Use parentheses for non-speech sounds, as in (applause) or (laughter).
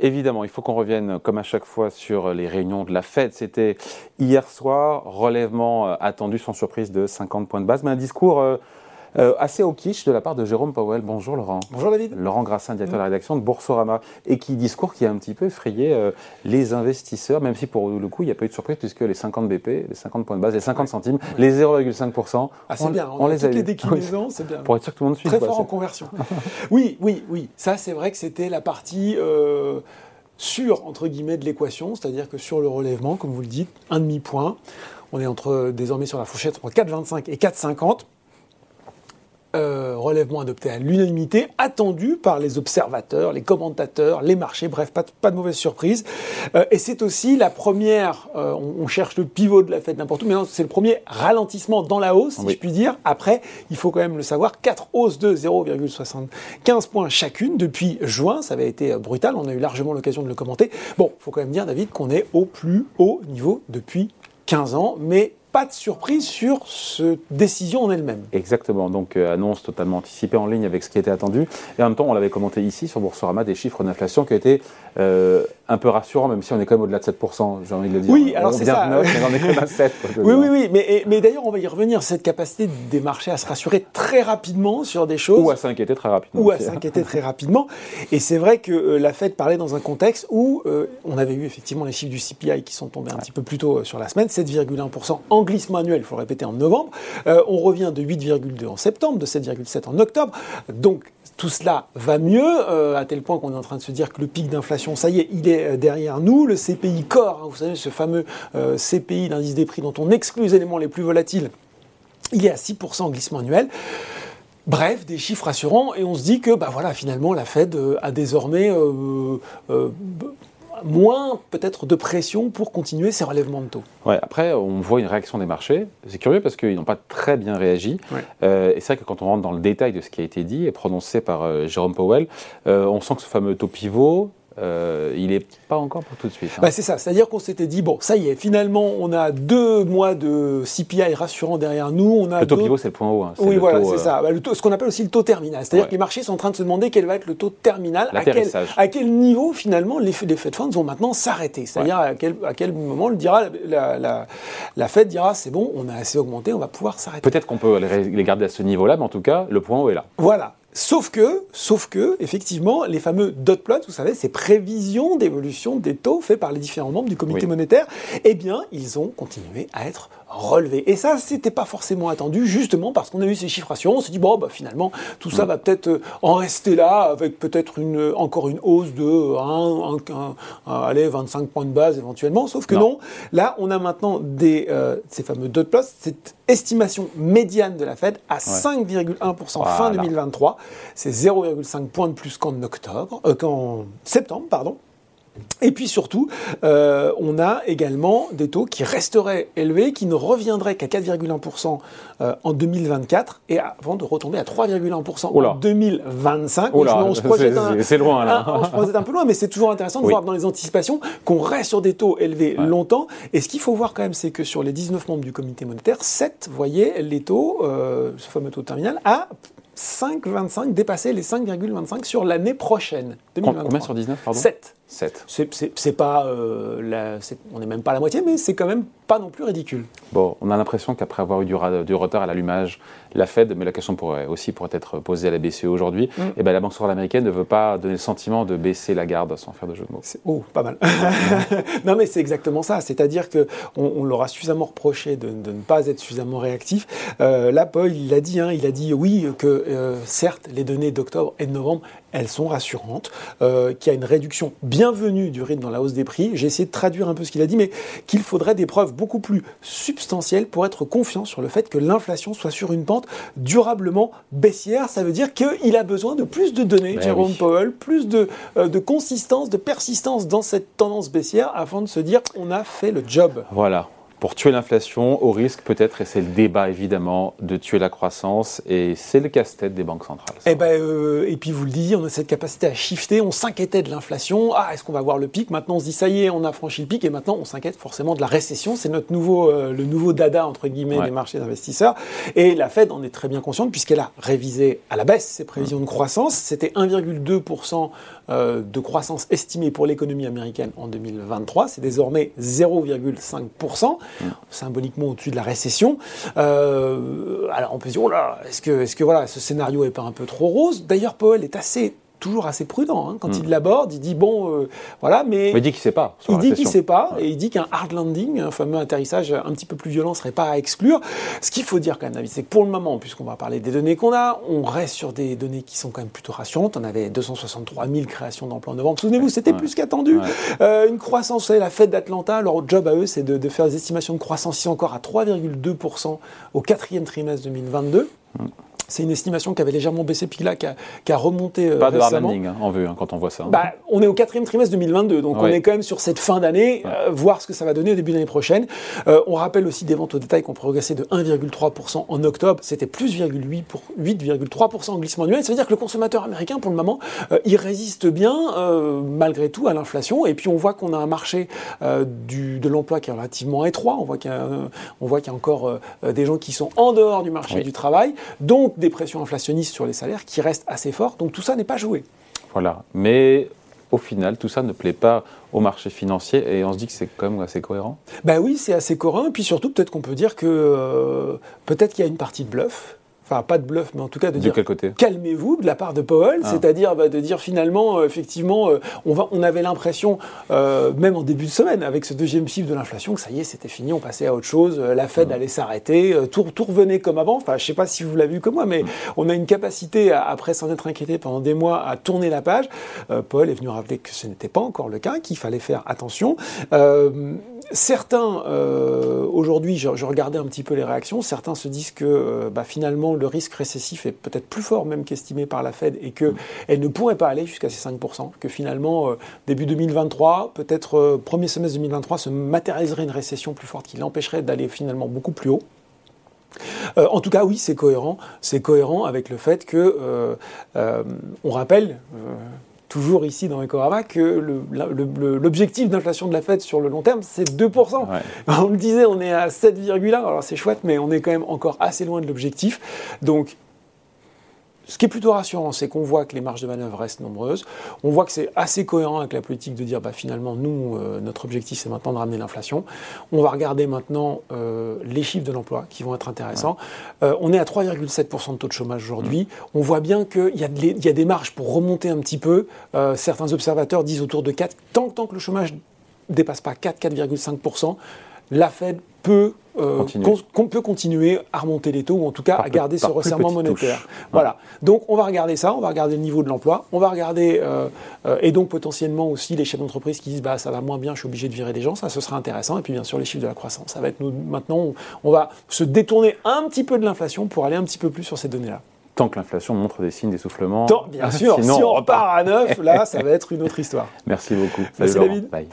Évidemment, il faut qu'on revienne, comme à chaque fois, sur les réunions de la Fed. C'était hier soir, relèvement euh, attendu sans surprise de 50 points de base, mais un discours euh, euh, assez au quiche de la part de Jérôme Powell. Bonjour Laurent. Bonjour David. Laurent Grassin, directeur de la rédaction de Boursorama, et qui discours qui a un petit peu effrayé les investisseurs, même si pour le coup il n'y a pas eu de surprise puisque les 50 BP, les 50 points de base, les 50 centimes, les 0,5%, ah, c'est bien. On, les a les déclinaisons, c'est bien. Pour être sûr que tout le monde suit. Très fort en conversion. (laughs) oui, oui, oui. Ça c'est vrai que c'était la partie sur, entre guillemets, de l'équation, c'est-à-dire que sur le relèvement, comme vous le dites, un demi-point, on est entre, désormais sur la fourchette entre 4,25 et 4,50. Euh, relèvement adopté à l'unanimité, attendu par les observateurs, les commentateurs, les marchés, bref, pas, pas de mauvaise surprise. Euh, et c'est aussi la première, euh, on, cherche le pivot de la fête n'importe où, mais c'est le premier ralentissement dans la hausse, si je puis dire. Après, il faut quand même le savoir, quatre hausses de 0,75 points chacune depuis juin, ça avait été brutal, on a eu largement l'occasion de le commenter. Bon, il faut quand même dire, David, qu'on est au plus haut niveau depuis 15 ans, mais pas de surprise sur cette décision en elle-même. Exactement, donc euh, annonce totalement anticipée en ligne avec ce qui était attendu. Et en même temps, on l'avait commenté ici sur Boursorama, des chiffres d'inflation qui étaient euh, un peu rassurants, même si on est quand même au-delà de 7%, j'ai envie de le dire. Oui, alors c'est ça. 9, mais on est quand même à 7. oui, oui, oui, mais, mais d'ailleurs, on va y revenir, cette capacité des marchés à se rassurer très rapidement sur des choses. Ou à s'inquiéter très rapidement. Ou à s'inquiéter (laughs) très rapidement. Et c'est vrai que euh, la Fed parlait dans un contexte où on avait eu effectivement les chiffres du CPI qui sont tombés un petit peu plus tôt sur la semaine, 7,1% en glissement annuel, il faut le répéter, en novembre. Euh, on revient de 8,2 en septembre, de 7,7 en octobre. Donc tout cela va mieux, euh, à tel point qu'on est en train de se dire que le pic d'inflation, ça y est, il est euh, derrière nous. Le CPI Core, hein, vous savez, ce fameux CPI, l'indice des prix dont on exclut les éléments les plus volatiles, il est à 6% en glissement annuel. Bref, des chiffres rassurants et on se dit que bah voilà, finalement la Fed a désormais moins peut-être de pression pour continuer ces relèvements de taux. Ouais, après, on voit une réaction des marchés. C'est curieux parce qu'ils n'ont pas très bien réagi. Euh, et c'est vrai que quand on rentre dans le détail de ce qui a été dit et prononcé par euh, Jérôme Powell, euh, on sent que ce fameux taux pivot, euh, il n'est pas encore pour tout de suite. Hein. Bah, c'est ça, c'est-à-dire qu'on s'était dit, bon, ça y est, finalement, on a deux mois de CPI rassurant derrière nous. On a le taux pivot, c'est le point haut. Hein. Oui, voilà, c'est euh, ça. Bah, ce qu'on appelle aussi le taux terminal. C'est-à-dire que les marchés sont en train de se demander quel va être le taux terminal, à quel, à quel, niveau, finalement, les, les Fed Funds vont maintenant s'arrêter. C'est-à-dire à, quel, à quel moment le dira, la, la, la Fed dira, c'est bon, on a assez augmenté, on va pouvoir s'arrêter. Peut-être qu'on peut les garder à ce niveau-là, mais en tout cas, le point haut est là. Voilà. Sauf que, sauf que, effectivement, les fameux dot plots, vous savez, ces prévisions d'évolution des taux faits par les différents membres du comité monétaire, eh bien, ils ont continué à être relevés. Et ça, c'était pas forcément attendu, justement parce qu'on a eu ces chiffres rassurants. On s'est dit, bon, bah, finalement, tout ça mm. va peut-être euh, en rester là, avec peut-être une, encore une hausse de 1, allez, 25 points de base éventuellement. Sauf que non, là, on a maintenant des, euh, ces fameux dot plots, cette estimation médiane de la Fed à 5,1% fin 2023. C'est 0,5 points de plus qu'en octobre, euh, qu'en septembre, pardon. Et puis surtout, euh, on a également des taux qui resteraient élevés, qui ne reviendraient qu'à 4,1% euh, en 2024 et avant de retomber à 3,1% en 2025. C'est loin là. on se projette un peu loin, mais c'est toujours intéressant de voir dans les anticipations qu'on reste sur des taux élevés longtemps. Et ce qu'il faut voir quand même, c'est que sur les 19 membres du comité monétaire, 7 voyaient les taux, ce fameux taux terminal, à 5,25, dépasser les 5,25 sur l'année prochaine. 2023. Combien sur 19, pardon 7. 7. C'est pas, euh, on n'est même pas à la moitié, mais c'est quand même pas non plus ridicule. Bon, on a l'impression qu'après avoir eu du, retard à l'allumage, la Fed, mais la question pourrait aussi pourrait être posée à la BCE aujourd'hui, mm. et eh ben la Banque centrale américaine ne veut pas donner le sentiment de baisser la garde sans faire de jeu de mots. Oh, pas mal. (laughs) non, mais c'est exactement ça. C'est-à-dire que on, leur a suffisamment reproché de, ne pas être suffisamment réactif. Euh, là, Paul, il l'a dit, hein, il a dit oui que euh, certes, les données d'octobre et de novembre, elles sont rassurantes, euh, qu'il y a une réduction bienvenue du rythme dans la hausse des prix. J'ai essayé de traduire un peu ce qu'il a dit, mais qu'il faudrait des preuves beaucoup plus substantielles pour être confiant sur le fait que l'inflation soit sur une pente durablement baissière. Ça veut dire qu'il a besoin de plus de données, ben Jérôme Powell, plus de, euh, de consistance, de persistance dans cette tendance baissière afin de se dire on a fait le job. Voilà pour tuer l'inflation, au risque peut-être, et c'est le débat évidemment, de tuer la croissance, et c'est le casse-tête des banques centrales. Et, eh ben, euh, et puis vous le disiez, on a cette capacité à shifter, on s'inquiétait de l'inflation, ah est-ce qu'on va voir le pic? Maintenant on se dit ça y est, on a franchi le pic, et maintenant on s'inquiète forcément de la récession, c'est notre nouveau, euh, le nouveau dada entre guillemets des marchés d'investisseurs, et la Fed en est très bien consciente puisqu'elle a révisé à la baisse ses prévisions de croissance, c'était 1,2% euh, de croissance estimée pour l'économie américaine en 2023, c'est désormais 0,5%, symboliquement au-dessus de la récession. Euh, alors on peut se dire, oh là, est-ce que, est-ce que voilà, ce scénario est pas un peu trop rose? D'ailleurs, Powell est assez toujours assez prudent. Hein. Quand il l'aborde, il dit bon, euh, voilà, mais. il dit qu'il sait pas. Il dit qu'il sait pas, et il dit qu'un hard landing, un fameux atterrissage un petit peu plus violent, serait pas à exclure. Ce qu'il faut dire quand même, c'est que pour le moment, puisqu'on va parler des données qu'on a, on reste sur des données qui sont quand même plutôt rassurantes. On avait 263 000 créations d'emplois en novembre. Souvenez-vous, c'était plus qu'attendu. Euh, une croissance, vous savez, la fête d'Atlanta, leur job à eux, c'est de, faire des estimations de croissance ici encore à 3,2% au quatrième trimestre 2022. C'est une estimation qui avait légèrement baissé, puis là, qui a, remonté. Euh, Pas de hard landing hein, en vue hein, quand on voit ça. Hein. Bah, on est au quatrième trimestre 2022, donc on est quand même sur cette fin d'année, euh, voir ce que ça va donner au début de l'année prochaine. Euh, on rappelle aussi des ventes au détail qui ont progressé de 1,3% en octobre, c'était plus 8,3% en glissement annuel. Ça veut dire que le consommateur américain, pour le moment, il résiste bien, malgré tout, à l'inflation. Et puis on voit qu'on a un marché du, de l'emploi qui est relativement étroit. On voit qu'il y, y, a encore des gens qui sont en dehors du marché du travail. Donc des pressions inflationnistes sur les salaires qui restent assez fortes. Donc tout ça n'est pas joué. Voilà. Mais au final, tout ça ne plaît pas au marché financier et on se dit que c'est quand même assez cohérent? Ben oui, c'est assez cohérent. Et puis surtout, peut-être qu'on peut dire que euh, peut-être qu'il y a une partie de bluff enfin pas de bluff, mais en tout cas de, dire calmez-vous de la part de Powell, ah. c'est-à-dire bah, de dire finalement, euh, effectivement, euh, on, va, on avait l'impression, euh, même en début de semaine, avec ce deuxième chiffre de l'inflation, que ça y est, c'était fini, on passait à autre chose, la Fed allait s'arrêter, tout, tout, revenait comme avant. Enfin, je sais pas si vous l'avez vu comme moi, mais on a une capacité, après s'en être inquiété pendant des mois, à tourner la page. Paul est venu rappeler que ce n'était pas encore le cas, qu'il fallait faire attention. Certains, aujourd'hui, je, je, regardais un petit peu les réactions, certains se disent que bah, finalement, le risque récessif est peut-être plus fort même qu'estimé par la Fed et qu'elle mm. ne pourrait pas aller jusqu'à ces 5%, que finalement, euh, début 2023, peut-être euh, premier semestre 2023, se matérialiserait une récession plus forte qui l'empêcherait d'aller finalement beaucoup plus haut. Euh, en tout cas, oui, c'est cohérent. C'est cohérent avec le fait que, on rappelle, toujours ici dans Ecorama que l'objectif d'inflation de la Fed sur le long terme, c'est 2%. On le disait, on est à 7,1, alors c'est chouette, mais on est quand même encore assez loin de l'objectif. Donc ce qui est plutôt rassurant, c'est qu'on voit que les marges de manœuvre restent nombreuses. On voit que c'est assez cohérent avec la politique de dire, bah, finalement, nous, euh, notre objectif, c'est maintenant de ramener l'inflation. On va regarder maintenant euh, les chiffres de l'emploi qui vont être intéressants. Euh, on est à 3,7% de taux de chômage aujourd'hui. On voit bien qu'il y, y, a des marges pour remonter un petit peu. certains observateurs disent autour de 4. Tant, tant que le chômage ne dépasse pas 4, 4,5%, la Fed peut, euh, peut continuer à remonter les taux, ou en tout cas à garder ce resserrement monétaire. Voilà. Donc on va regarder ça, on va regarder le niveau de l'emploi, on va regarder, euh, euh, et donc potentiellement aussi les chefs d'entreprise qui disent bah, ça va moins bien, je suis obligé de virer des gens, ça ce sera intéressant. Et puis bien sûr les chiffres de la croissance. Ça va être nous, maintenant, on va se détourner un petit peu de l'inflation pour aller un petit peu plus sur ces données-là tant que l'inflation montre des signes d'essoufflement. Bien (laughs) sûr, si on repart à neuf, là, ça (laughs) va être une autre histoire. Merci beaucoup. Merci David. Bye.